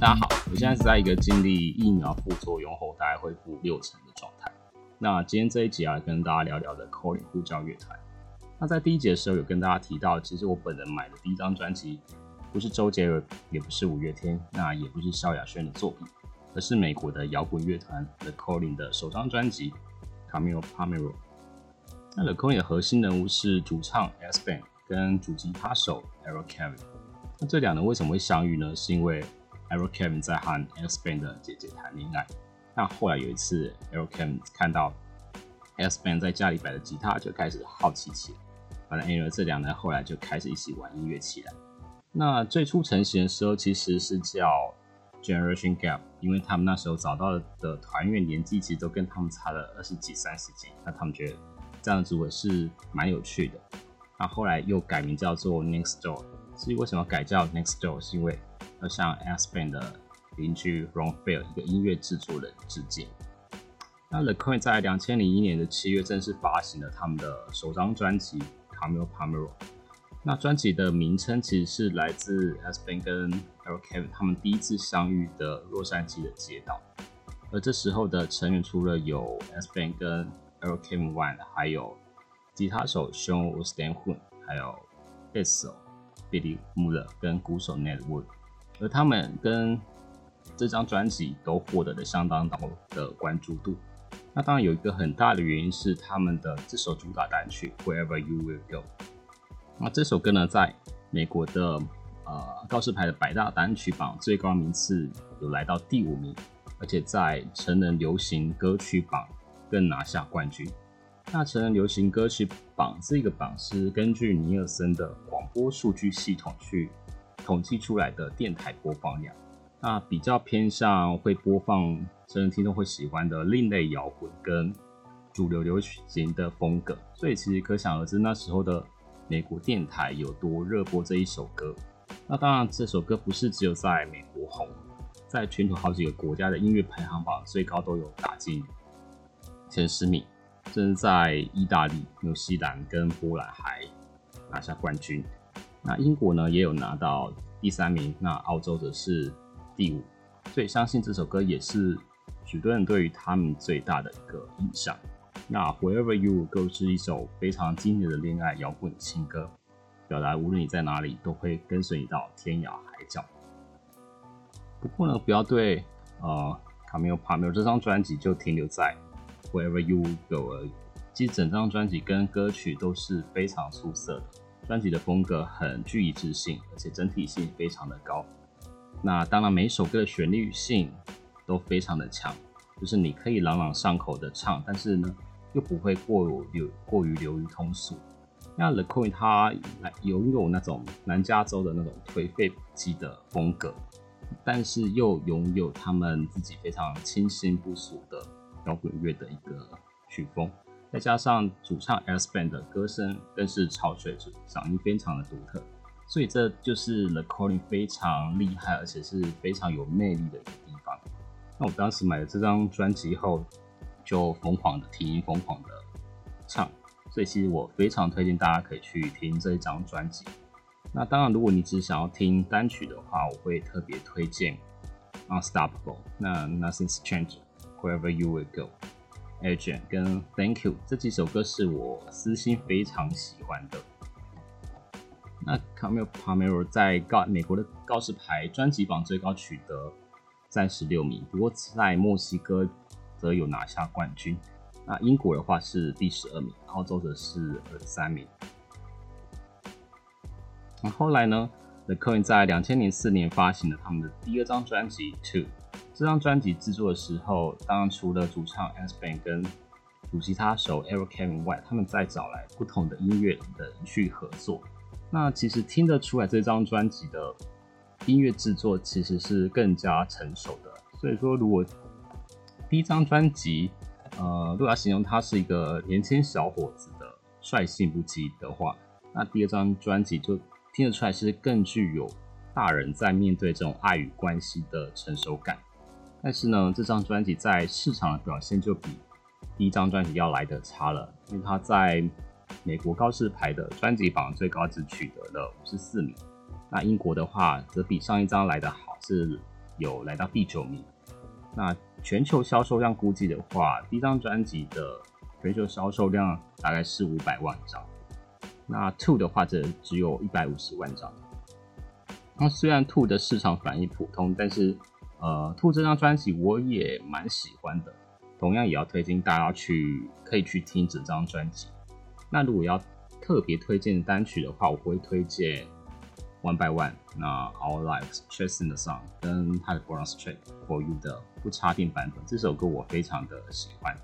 大家好，我现在是在一个经历疫苗副作用后大概恢复六成的状态。那今天这一集啊，跟大家聊聊的 Calling 呼叫乐团。那在第一节的时候有跟大家提到，其实我本人买的第一张专辑不是周杰伦，也不是五月天，那也不是萧亚轩的作品，而是美国的摇滚乐团 The Calling 的首张专辑 Camilo Palmero。那 The Calling 的核心人物是主唱 S Band 跟主吉他手 Eric Kevin。那这两人为什么会相遇呢？是因为 Eric Kevin 在和 S Band 的姐姐谈恋爱。那后来有一次，Eric Kevin 看到 S Band 在家里摆的吉他，就开始好奇起来。反正 a 这两人后来就开始一起玩音乐起来。那最初成型的时候其实是叫 Generation Gap，因为他们那时候找到的团员年纪其实都跟他们差了二十几、三十几，那他们觉得这样组合是蛮有趣的。那后来又改名叫做 Next Door。至于为什么改叫 Next Door，是因为要向 S Band 的邻居 Ron Fair 一个音乐制作人致敬。那 The Coin 在两千零一年的七月正式发行了他们的首张专辑。Camilo Palmero，那专辑的名称其实是来自 S Band 跟 Eric Kevin 他们第一次相遇的洛杉矶的街道。而这时候的成员除了有 S Band 跟 Eric Kevin 外，还有吉他手 Sean w s t a n h o n 还有贝斯手 Billy Muller 跟鼓手 Ned Wood。而他们跟这张专辑都获得了相当高的关注度。那当然有一个很大的原因是他们的这首主打单曲 Wherever You Will Go。那这首歌呢，在美国的呃告示牌的百大单曲榜最高名次有来到第五名，而且在成人流行歌曲榜更拿下冠军。那成人流行歌曲榜这个榜是根据尼尔森的广播数据系统去统计出来的电台播放量。那比较偏向会播放真人听众会喜欢的另类摇滚跟主流流行的风格，所以其实可想而知那时候的美国电台有多热播这一首歌。那当然这首歌不是只有在美国红，在全球好几个国家的音乐排行榜最高都有打进前十名，甚至在意大利、纽西兰跟波兰还拿下冠军。那英国呢也有拿到第三名，那澳洲则是。第五，所以相信这首歌也是许多人对于他们最大的一个印象。那 Wherever You Go 是一首非常经典的恋爱摇滚情歌，表达无论你在哪里，都会跟随你到天涯海角。不过呢，不要对呃 Camilo Palmero 这张专辑就停留在 Wherever You Go 而已。其实整张专辑跟歌曲都是非常出色的，专辑的风格很具一致性，而且整体性非常的高。那当然，每一首歌的旋律性都非常的强，就是你可以朗朗上口的唱，但是呢，又不会过流过于流于通俗。那 The Coin 它来拥有那种南加州的那种颓废不羁的风格，但是又拥有他们自己非常清新不俗的摇滚乐的一个曲风，再加上主唱 S Band 的歌声更是超水准，嗓音非常的独特。所以这就是 The Calling 非常厉害，而且是非常有魅力的一个地方。那我当时买了这张专辑后，就疯狂的听，疯狂的唱。所以其实我非常推荐大家可以去听这一张专辑。那当然，如果你只想要听单曲的话，我会特别推荐 Unstoppable、那 Nothing's Changed、Wherever You Will Go、Agent 跟 Thank You 这几首歌是我私心非常喜欢的。那 Camilo Palmero 在告美国的告示牌专辑榜最高取得三十六名，不过在墨西哥则有拿下冠军。那英国的话是第十二名，澳洲则是二十三名。那后来呢？The Coin 在两千零四年发行了他们的第二张专辑《Two》。这张专辑制作的时候，当然除了主唱 S Band 跟主吉他手 Eric Kevin 外，他们再找来不同的音乐人去合作。那其实听得出来，这张专辑的音乐制作其实是更加成熟的。所以说，如果第一张专辑，呃，如果要形容他是一个年轻小伙子的率性不羁的话，那第二张专辑就听得出来是更具有大人在面对这种爱与关系的成熟感。但是呢，这张专辑在市场的表现就比第一张专辑要来的差了，因为它在。美国高士牌的专辑榜最高只取得了五十四名，那英国的话则比上一张来的好，是有来到第九名。那全球销售量估计的话，第一张专辑的全球销售量大概是五百万张。那 Two 的话，则只有一百五十万张。那虽然 Two 的市场反应普通，但是呃兔这张专辑我也蛮喜欢的。同样也要推荐大家去可以去听整张专辑。那如果要特别推荐单曲的话，我会推荐 One by One，那 Our Lives Chasing the Sun 跟他的 Bonus Track For You 的不插电版本。这首歌我非常的喜欢。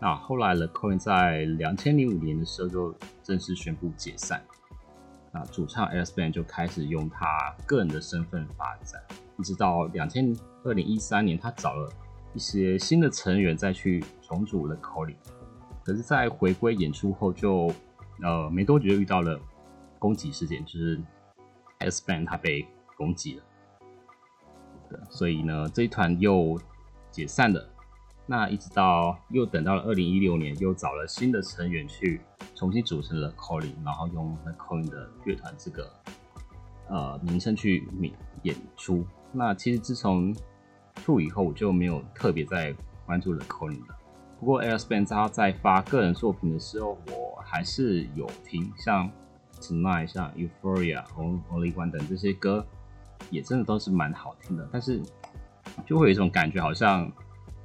那后来 The Coin 在两千零五年的时候就正式宣布解散。那主唱 Alex Band 就开始用他个人的身份发展，一直到两千二零一三年，他找了一些新的成员再去重组了 Callin。可是，在回归演出后，就呃没多久就遇到了攻击事件，就是 S Band 他被攻击了。所以呢，这一团又解散了。那一直到又等到了二零一六年，又找了新的成员去重新组成了 Calling，然后用 Calling 的乐团这个呃名称去演演出。那其实自从处以后，我就没有特别在关注了 Calling 了。不过 Air Span 他在发个人作品的时候，我还是有听，像 Tonight、像 Euphoria、Only One 等这些歌，也真的都是蛮好听的。但是就会有一种感觉，好像。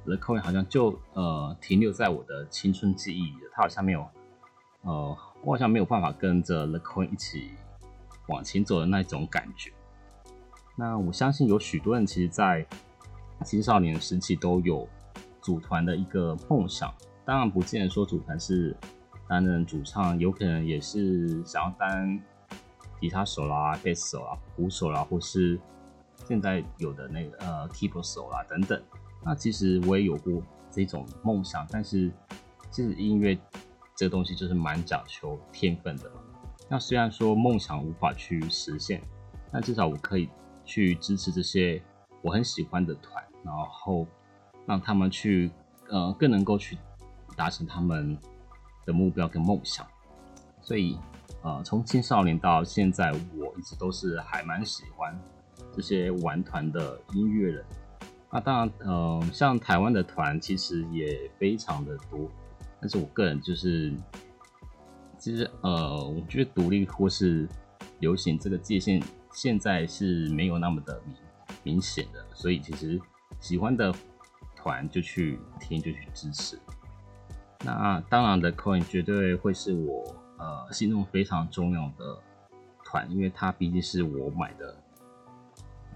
The Coin 好像就呃停留在我的青春记忆里，它好像没有呃，我好像没有办法跟着 The Coin 一起往前走的那种感觉。那我相信有许多人其实，在青少年时期都有组团的一个梦想，当然不见得说组团是担任主唱，有可能也是想要当吉他手啦、贝斯手啦、鼓手啦，或是现在有的那个呃 keep 手啦等等。那其实我也有过这种梦想，但是其实音乐这个东西就是蛮讲求天分的。那虽然说梦想无法去实现，但至少我可以去支持这些我很喜欢的团，然后让他们去呃更能够去达成他们的目标跟梦想。所以呃从青少年到现在，我一直都是还蛮喜欢这些玩团的音乐人。那当然，呃，像台湾的团其实也非常的多，但是我个人就是，其实呃，我觉得独立或是流行这个界限现在是没有那么的明明显的，所以其实喜欢的团就去听就去支持。那当然的，Coin 绝对会是我呃心中非常重要的团，因为它毕竟是我买的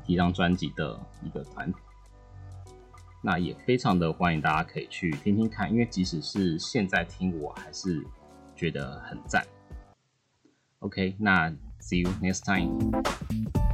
第一张专辑的一个团。那也非常的欢迎大家可以去听听看，因为即使是现在听，我还是觉得很赞。OK，那 See you next time。